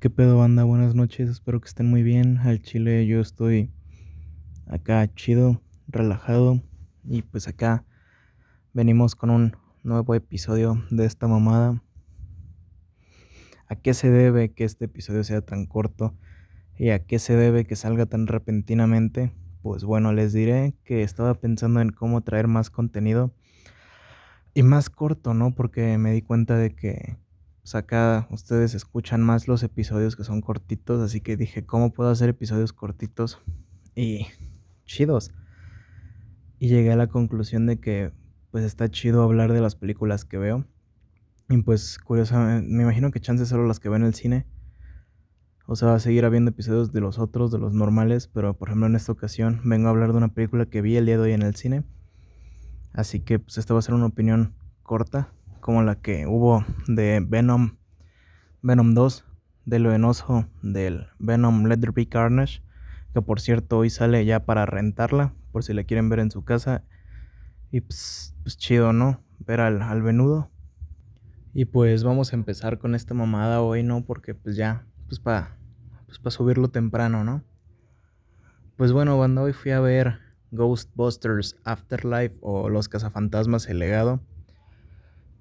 ¿Qué pedo, banda? Buenas noches, espero que estén muy bien. Al chile yo estoy acá chido, relajado y pues acá venimos con un nuevo episodio de esta mamada. ¿A qué se debe que este episodio sea tan corto? ¿Y a qué se debe que salga tan repentinamente? Pues bueno, les diré que estaba pensando en cómo traer más contenido y más corto, ¿no? Porque me di cuenta de que pues acá ustedes escuchan más los episodios que son cortitos, así que dije, ¿cómo puedo hacer episodios cortitos y chidos? Y llegué a la conclusión de que pues está chido hablar de las películas que veo. Y pues curiosamente, me imagino que chances solo las que veo en el cine. O sea, va a seguir habiendo episodios de los otros, de los normales, pero por ejemplo en esta ocasión vengo a hablar de una película que vi el día de hoy en el cine. Así que pues esta va a ser una opinión corta, como la que hubo de Venom, Venom 2, de lo enoso del Venom Let There Be Carnage, que por cierto hoy sale ya para rentarla, por si la quieren ver en su casa. Y pues, pues chido, ¿no? Ver al, al venudo. Y pues vamos a empezar con esta mamada hoy, ¿no? Porque pues ya, pues para pues pa subirlo temprano, ¿no? Pues bueno, cuando hoy fui a ver Ghostbusters Afterlife o Los Cazafantasmas El Legado.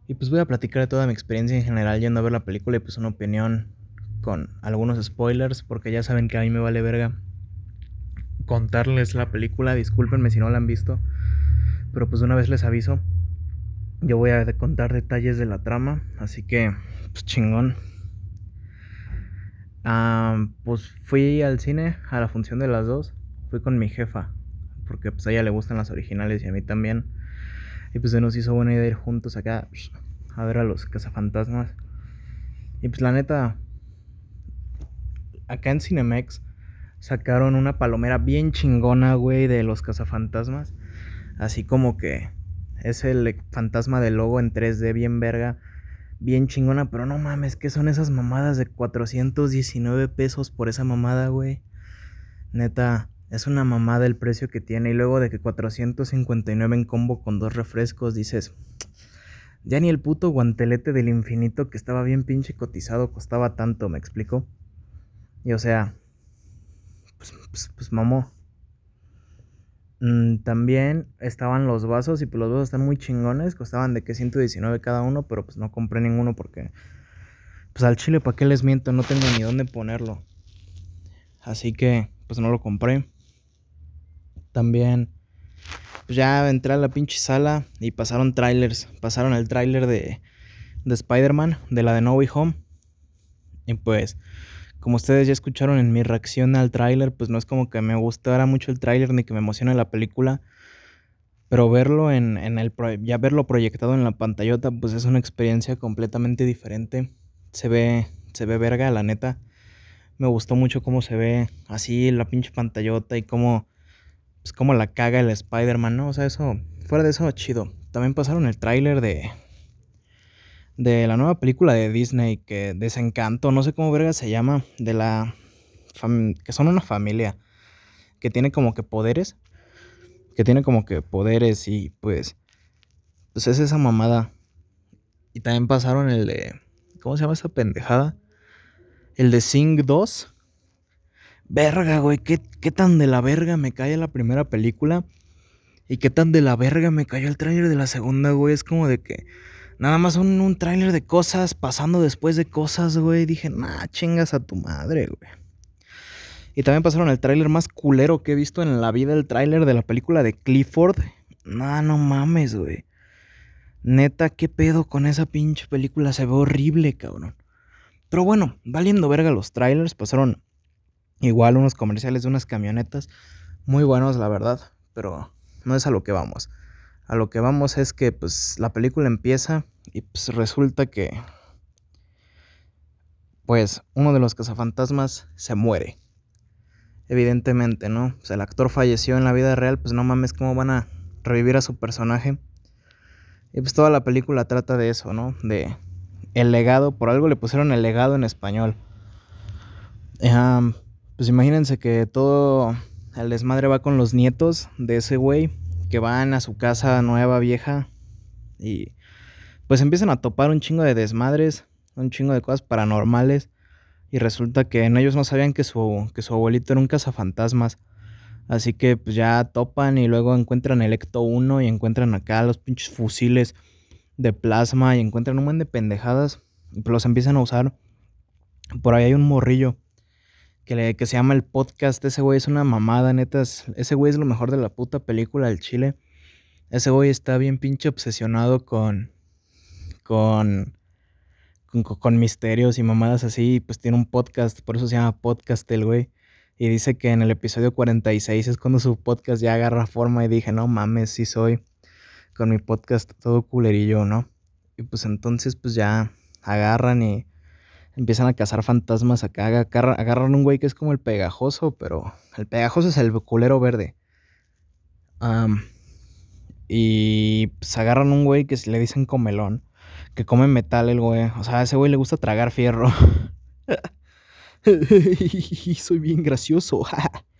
Y pues voy a platicar de toda mi experiencia en general yendo a ver la película y pues una opinión con algunos spoilers, porque ya saben que a mí me vale verga contarles la película, discúlpenme si no la han visto, pero pues una vez les aviso, yo voy a contar detalles de la trama, así que pues chingón. Ah, pues fui al cine a la función de las dos, fui con mi jefa, porque pues a ella le gustan las originales y a mí también. Y pues se nos hizo buena idea ir juntos acá a ver a los cazafantasmas. Y pues la neta, acá en Cinemex sacaron una palomera bien chingona, güey, de los cazafantasmas. Así como que es el fantasma del logo en 3D bien verga, bien chingona, pero no mames, ¿qué son esas mamadas de 419 pesos por esa mamada, güey? Neta, es una mamada el precio que tiene. Y luego de que 459 en combo con dos refrescos, dices. Ya ni el puto guantelete del infinito que estaba bien pinche cotizado costaba tanto, ¿me explico? Y o sea. Pues, pues, pues mamó. Mm, también estaban los vasos y pues los vasos están muy chingones. Costaban de que 119 cada uno, pero pues no compré ninguno porque. Pues al chile, ¿para qué les miento? No tengo ni dónde ponerlo. Así que, pues no lo compré. También, pues ya entré a la pinche sala y pasaron trailers. Pasaron el trailer de, de Spider-Man, de la de No Way Home. Y pues, como ustedes ya escucharon en mi reacción al trailer, pues no es como que me gustara mucho el trailer ni que me emocione la película. Pero verlo en, en el ya verlo proyectado en la pantallota, pues es una experiencia completamente diferente. Se ve, se ve verga, la neta. Me gustó mucho cómo se ve así la pinche pantallota y cómo pues como la caga el Spider-Man, ¿no? O sea, eso, fuera de eso, chido. También pasaron el tráiler de, de la nueva película de Disney, que Desencanto, no sé cómo verga se llama, de la, que son una familia, que tiene como que poderes, que tiene como que poderes y pues, pues es esa mamada. Y también pasaron el de, ¿cómo se llama esa pendejada? El de Sing 2 Verga, güey, ¿qué, ¿qué, tan de la verga me cae la primera película? Y qué tan de la verga me cayó el tráiler de la segunda, güey. Es como de que nada más un, un tráiler de cosas pasando después de cosas, güey. Dije, nah, chingas a tu madre, güey. Y también pasaron el tráiler más culero que he visto en la vida, el tráiler de la película de Clifford. Nah, no mames, güey. Neta, qué pedo con esa pinche película. Se ve horrible, cabrón. Pero bueno, valiendo verga los trailers, pasaron Igual unos comerciales de unas camionetas muy buenos, la verdad, pero no es a lo que vamos. A lo que vamos es que pues la película empieza y pues resulta que pues uno de los cazafantasmas se muere. Evidentemente, ¿no? Pues el actor falleció en la vida real, pues no mames cómo van a revivir a su personaje. Y pues toda la película trata de eso, ¿no? De el legado, por algo le pusieron el legado en español. Pues imagínense que todo el desmadre va con los nietos de ese güey que van a su casa nueva, vieja. Y pues empiezan a topar un chingo de desmadres, un chingo de cosas paranormales. Y resulta que en ellos no sabían que su, que su abuelito era un cazafantasmas. Así que pues ya topan y luego encuentran el Ecto 1 y encuentran acá los pinches fusiles de plasma y encuentran un buen de pendejadas y pues los empiezan a usar. Por ahí hay un morrillo que, le, que se llama el podcast. Ese güey es una mamada, neta. ese güey es lo mejor de la puta película del Chile. Ese güey está bien pinche obsesionado con, con, con, misterios y mamadas así. Pues tiene un podcast, por eso se llama podcast el güey. Y dice que en el episodio 46 es cuando su podcast ya agarra forma y dije, no mames, sí soy con mi podcast todo culerillo, ¿no? Y pues entonces pues ya agarran y empiezan a cazar fantasmas acá. Agarran un güey que es como el pegajoso, pero el pegajoso es el culero verde. y pues agarran un güey que le dicen comelón, que come metal el güey. O sea, a ese güey le gusta tragar fierro. Soy bien gracioso.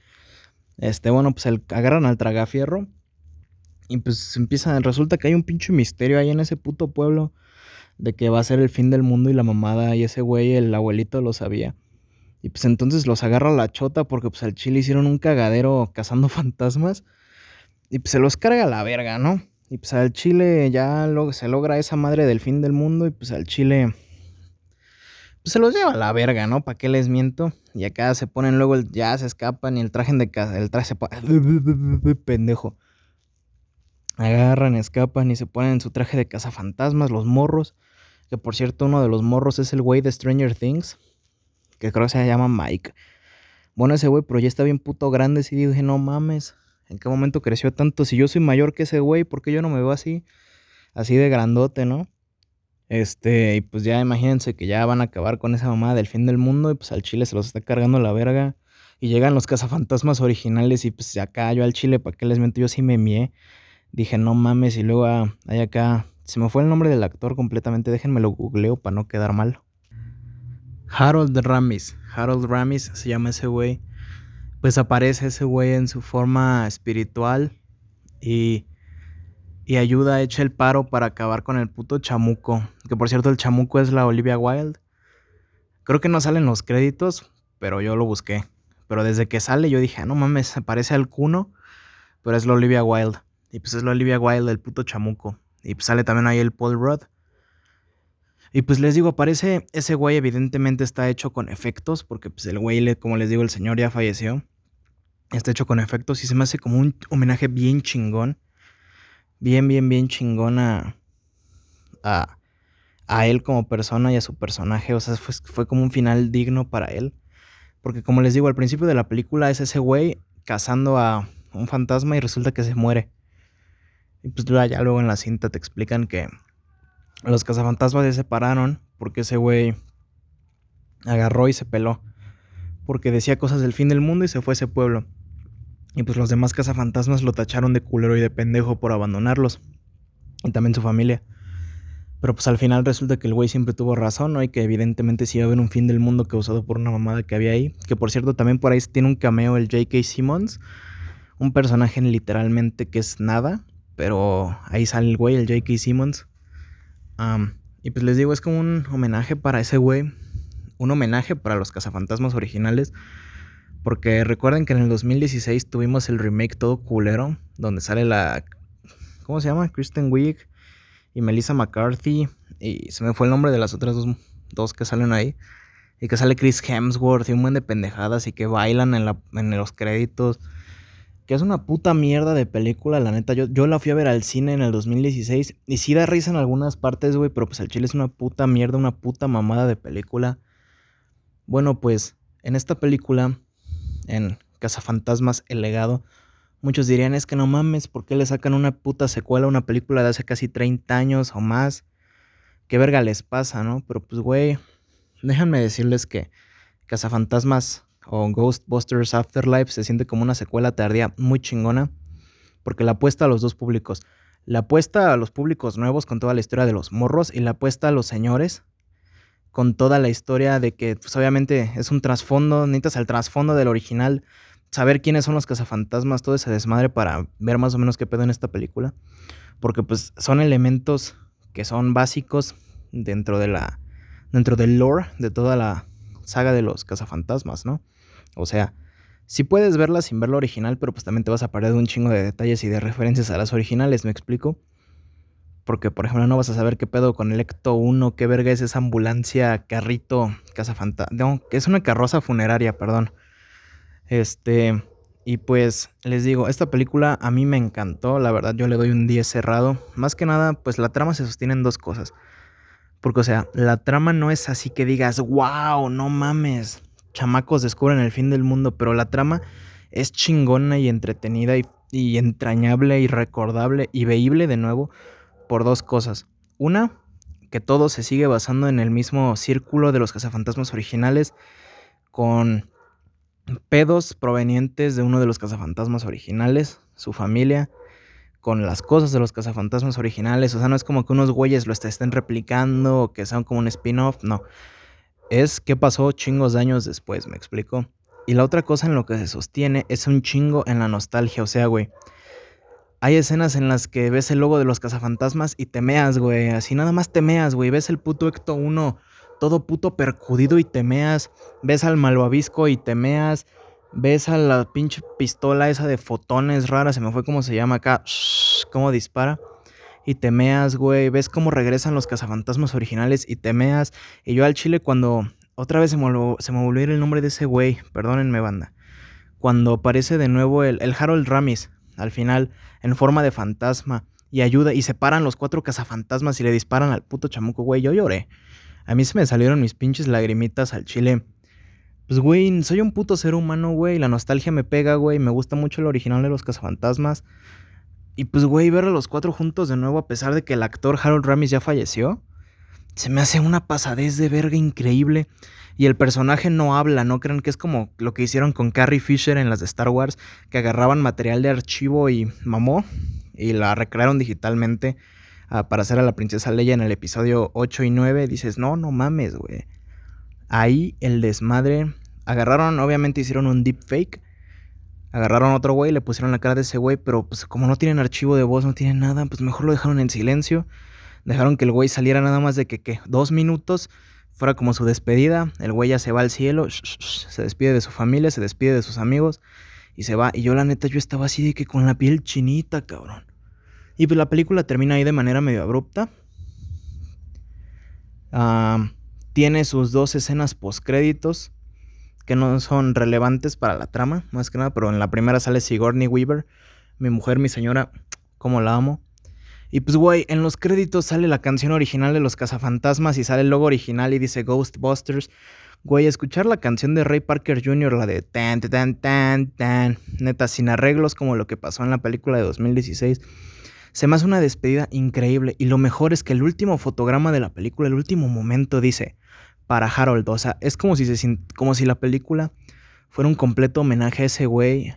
este, bueno, pues el, agarran al tragafierro. Y pues empieza, resulta que hay un pinche misterio ahí en ese puto pueblo. De que va a ser el fin del mundo y la mamada. Y ese güey, el abuelito, lo sabía. Y pues entonces los agarra la chota porque pues al chile hicieron un cagadero cazando fantasmas. Y pues se los carga a la verga, ¿no? Y pues al chile ya lo, se logra esa madre del fin del mundo. Y pues al chile pues, se los lleva a la verga, ¿no? ¿Para qué les miento? Y acá se ponen luego, el, ya se escapan y el traje de casa, el traje se pendejo. Agarran, escapan y se ponen en su traje de cazafantasmas, los morros. Que por cierto, uno de los morros es el güey de Stranger Things, que creo que se llama Mike. Bueno, ese güey, pero ya está bien puto grande. Y dije, no mames, ¿en qué momento creció tanto? Si yo soy mayor que ese güey, ¿por qué yo no me veo así? Así de grandote, ¿no? Este, y pues ya imagínense que ya van a acabar con esa mamada del fin del mundo y pues al chile se los está cargando la verga. Y llegan los cazafantasmas originales y pues acá yo al chile, ¿para qué les miento? Yo sí me mié. Dije, no mames, y luego ah, hay acá, se me fue el nombre del actor completamente, déjenme lo googleo para no quedar mal. Harold Ramis, Harold Ramis se llama ese güey. Pues aparece ese güey en su forma espiritual y y ayuda, echa el paro para acabar con el puto chamuco. Que por cierto, el chamuco es la Olivia Wilde. Creo que no salen los créditos, pero yo lo busqué. Pero desde que sale yo dije, ah, no mames, se parece al Cuno, pero es la Olivia Wilde. Y pues es la Olivia Wilde, el puto chamuco. Y pues sale también ahí el Paul Rudd. Y pues les digo, parece, ese güey evidentemente está hecho con efectos, porque pues el güey, como les digo, el señor ya falleció. Está hecho con efectos y se me hace como un homenaje bien chingón bien, bien, bien chingona a, a él como persona y a su personaje. O sea, fue, fue como un final digno para él. Porque como les digo, al principio de la película es ese güey cazando a un fantasma y resulta que se muere. Y pues ya luego en la cinta te explican que los cazafantasmas se separaron porque ese güey agarró y se peló. Porque decía cosas del fin del mundo y se fue a ese pueblo. Y pues los demás cazafantasmas lo tacharon de culero y de pendejo por abandonarlos. Y también su familia. Pero pues al final resulta que el güey siempre tuvo razón, ¿no? Y que evidentemente sí iba a haber un fin del mundo causado por una mamada que había ahí. Que por cierto también por ahí tiene un cameo el J.K. Simmons. Un personaje literalmente que es nada. Pero ahí sale el güey, el J.K. Simmons. y pues les digo, es como un homenaje para ese güey. Un homenaje para los cazafantasmas originales. Porque recuerden que en el 2016 tuvimos el remake todo culero, donde sale la. ¿Cómo se llama? Kristen Wiig y Melissa McCarthy. Y se me fue el nombre de las otras dos, dos que salen ahí. Y que sale Chris Hemsworth y un buen de pendejadas y que bailan en, la, en los créditos. Que es una puta mierda de película, la neta. Yo, yo la fui a ver al cine en el 2016. Y sí da risa en algunas partes, güey. Pero pues el chile es una puta mierda, una puta mamada de película. Bueno, pues en esta película en Cazafantasmas El Legado, muchos dirían es que no mames, ¿por qué le sacan una puta secuela a una película de hace casi 30 años o más? ¿Qué verga les pasa, no? Pero pues, güey, déjenme decirles que Cazafantasmas o Ghostbusters Afterlife se siente como una secuela tardía muy chingona, porque la apuesta a los dos públicos. La apuesta a los públicos nuevos con toda la historia de los morros y la apuesta a los señores con toda la historia de que, pues obviamente es un trasfondo, necesitas el trasfondo del original, saber quiénes son los cazafantasmas, todo ese desmadre para ver más o menos qué pedo en esta película. Porque pues son elementos que son básicos dentro de la dentro del lore de toda la saga de los cazafantasmas, ¿no? O sea, si puedes verla sin ver la original, pero pues también te vas a perder de un chingo de detalles y de referencias a las originales, ¿me explico? Porque, por ejemplo, no vas a saber qué pedo con el Ecto 1, qué verga es esa ambulancia, carrito, casa fantasma. No, es una carroza funeraria, perdón. Este. Y pues les digo, esta película a mí me encantó, la verdad yo le doy un 10 cerrado. Más que nada, pues la trama se sostiene en dos cosas. Porque, o sea, la trama no es así que digas, wow, no mames, chamacos descubren el fin del mundo, pero la trama es chingona y entretenida y, entrañable y recordable y veíble de nuevo por dos cosas. Una, que todo se sigue basando en el mismo círculo de los cazafantasmas originales, con pedos provenientes de uno de los cazafantasmas originales, su familia, con las cosas de los cazafantasmas originales. O sea, no es como que unos güeyes lo estén replicando o que sean como un spin-off, no. Es qué pasó chingos de años después, me explico. Y la otra cosa en lo que se sostiene es un chingo en la nostalgia, o sea, güey. Hay escenas en las que ves el logo de los cazafantasmas y temeas, güey. Así nada más temeas, güey. Ves el puto Ecto 1 todo puto percudido y temeas. Ves al malvavisco y temeas. Ves a la pinche pistola esa de fotones rara. Se me fue cómo se llama acá. cómo dispara. Y temeas, güey. Ves cómo regresan los cazafantasmas originales y temeas. Y yo al chile cuando... Otra vez se me, se me volvió el nombre de ese güey. Perdónenme, banda. Cuando aparece de nuevo el, el Harold Ramis al final en forma de fantasma y ayuda y separan los cuatro cazafantasmas y le disparan al puto chamuco, güey, yo lloré. A mí se me salieron mis pinches lagrimitas al chile. Pues, güey, soy un puto ser humano, güey. La nostalgia me pega, güey. Me gusta mucho el original de los cazafantasmas. Y pues, güey, ver a los cuatro juntos de nuevo, a pesar de que el actor Harold Ramis ya falleció, se me hace una pasadez de verga increíble. Y el personaje no habla, no crean que es como lo que hicieron con Carrie Fisher en las de Star Wars, que agarraban material de archivo y mamó y la recrearon digitalmente ah, para hacer a la princesa Leia en el episodio 8 y 9. Dices, no, no mames, güey. Ahí el desmadre. Agarraron, obviamente hicieron un deepfake. Agarraron otro güey, le pusieron la cara de ese güey, pero pues como no tienen archivo de voz, no tienen nada, pues mejor lo dejaron en silencio. Dejaron que el güey saliera nada más de que, ¿qué? Dos minutos fuera como su despedida. El güey ya se va al cielo, se despide de su familia, se despide de sus amigos y se va. Y yo la neta, yo estaba así de que con la piel chinita, cabrón. Y pues la película termina ahí de manera medio abrupta. tiene sus dos escenas postcréditos que no son relevantes para la trama, más que nada, pero en la primera sale Sigourney Weaver, mi mujer, mi señora, como la amo. Y pues, güey, en los créditos sale la canción original de los cazafantasmas y sale el logo original y dice Ghostbusters. Güey, escuchar la canción de Ray Parker Jr., la de tan, tan, tan, tan, neta, sin arreglos como lo que pasó en la película de 2016, se me hace una despedida increíble. Y lo mejor es que el último fotograma de la película, el último momento, dice para Harold. O sea, es como si, se, como si la película fuera un completo homenaje a ese güey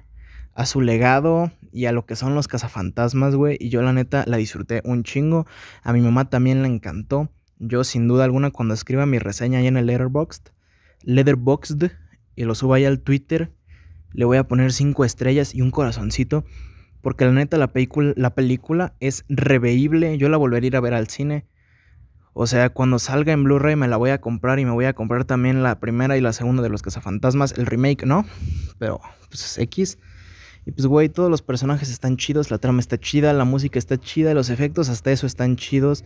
a su legado y a lo que son los cazafantasmas, güey. Y yo la neta la disfruté un chingo. A mi mamá también le encantó. Yo sin duda alguna cuando escriba mi reseña ahí en el Letterboxd, Letterboxd y lo suba ahí al Twitter, le voy a poner cinco estrellas y un corazoncito. Porque la neta la película, la película es reveíble. Yo la volvería a ir a ver al cine. O sea, cuando salga en Blu-ray me la voy a comprar y me voy a comprar también la primera y la segunda de los cazafantasmas. El remake, ¿no? Pero, pues X. Y pues, güey, todos los personajes están chidos, la trama está chida, la música está chida, los efectos hasta eso están chidos.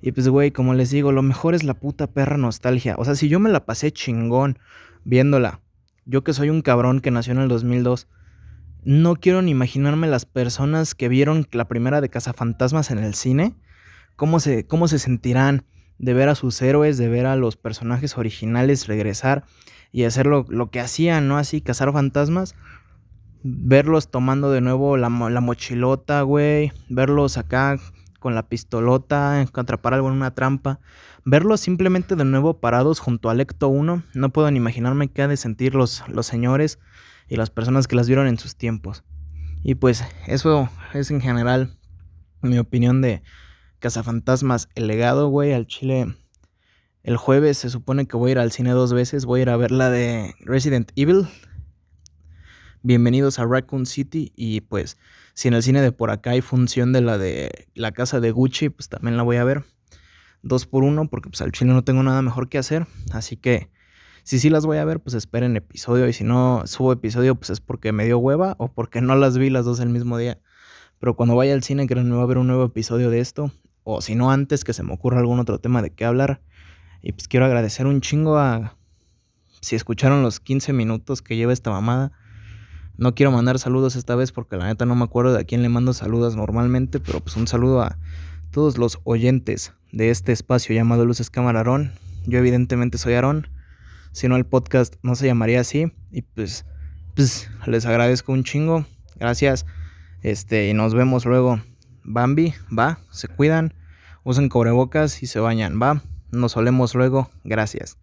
Y pues, güey, como les digo, lo mejor es la puta perra nostalgia. O sea, si yo me la pasé chingón viéndola, yo que soy un cabrón que nació en el 2002, no quiero ni imaginarme las personas que vieron la primera de Cazafantasmas en el cine, cómo se, cómo se sentirán de ver a sus héroes, de ver a los personajes originales regresar y hacer lo, lo que hacían, ¿no? Así, cazar fantasmas verlos tomando de nuevo la, mochilota, güey, verlos acá con la pistolota, atrapar algo en una trampa, verlos simplemente de nuevo parados junto al Ecto 1, no puedo ni imaginarme qué ha de sentir los, los señores y las personas que las vieron en sus tiempos. Y pues eso es en general mi opinión de Cazafantasmas, el legado, güey, al Chile. El jueves se supone que voy a ir al cine dos veces, voy a ir a ver la de Resident Evil, bienvenidos a Raccoon City y pues si en el cine de por acá hay función de la de la casa de Gucci, pues también la voy a ver. Dos por uno porque pues al chile no tengo nada mejor que hacer, así que Si sí las voy a ver, pues esperen episodio. Y si no subo episodio, pues es porque me dio hueva o porque no las vi las dos el mismo día. Pero cuando vaya al cine, que va a haber un nuevo episodio de esto. O si no, antes que se me ocurra algún otro tema de qué hablar. Y pues quiero agradecer un chingo a... Si escucharon los 15 minutos que lleva esta mamada. No quiero mandar saludos esta vez porque la neta no me acuerdo de a quién le mando saludos normalmente. Pero pues un saludo a todos los oyentes de este espacio llamado Luces Cámara Aarón. Yo evidentemente soy Aarón. Si no el podcast no se llamaría así. Y pues, pues les agradezco un chingo. Gracias. Este, y nos vemos luego. Bambi, va, se cuidan, usen cubrebocas y se bañan, va. Nos solemos luego. Gracias.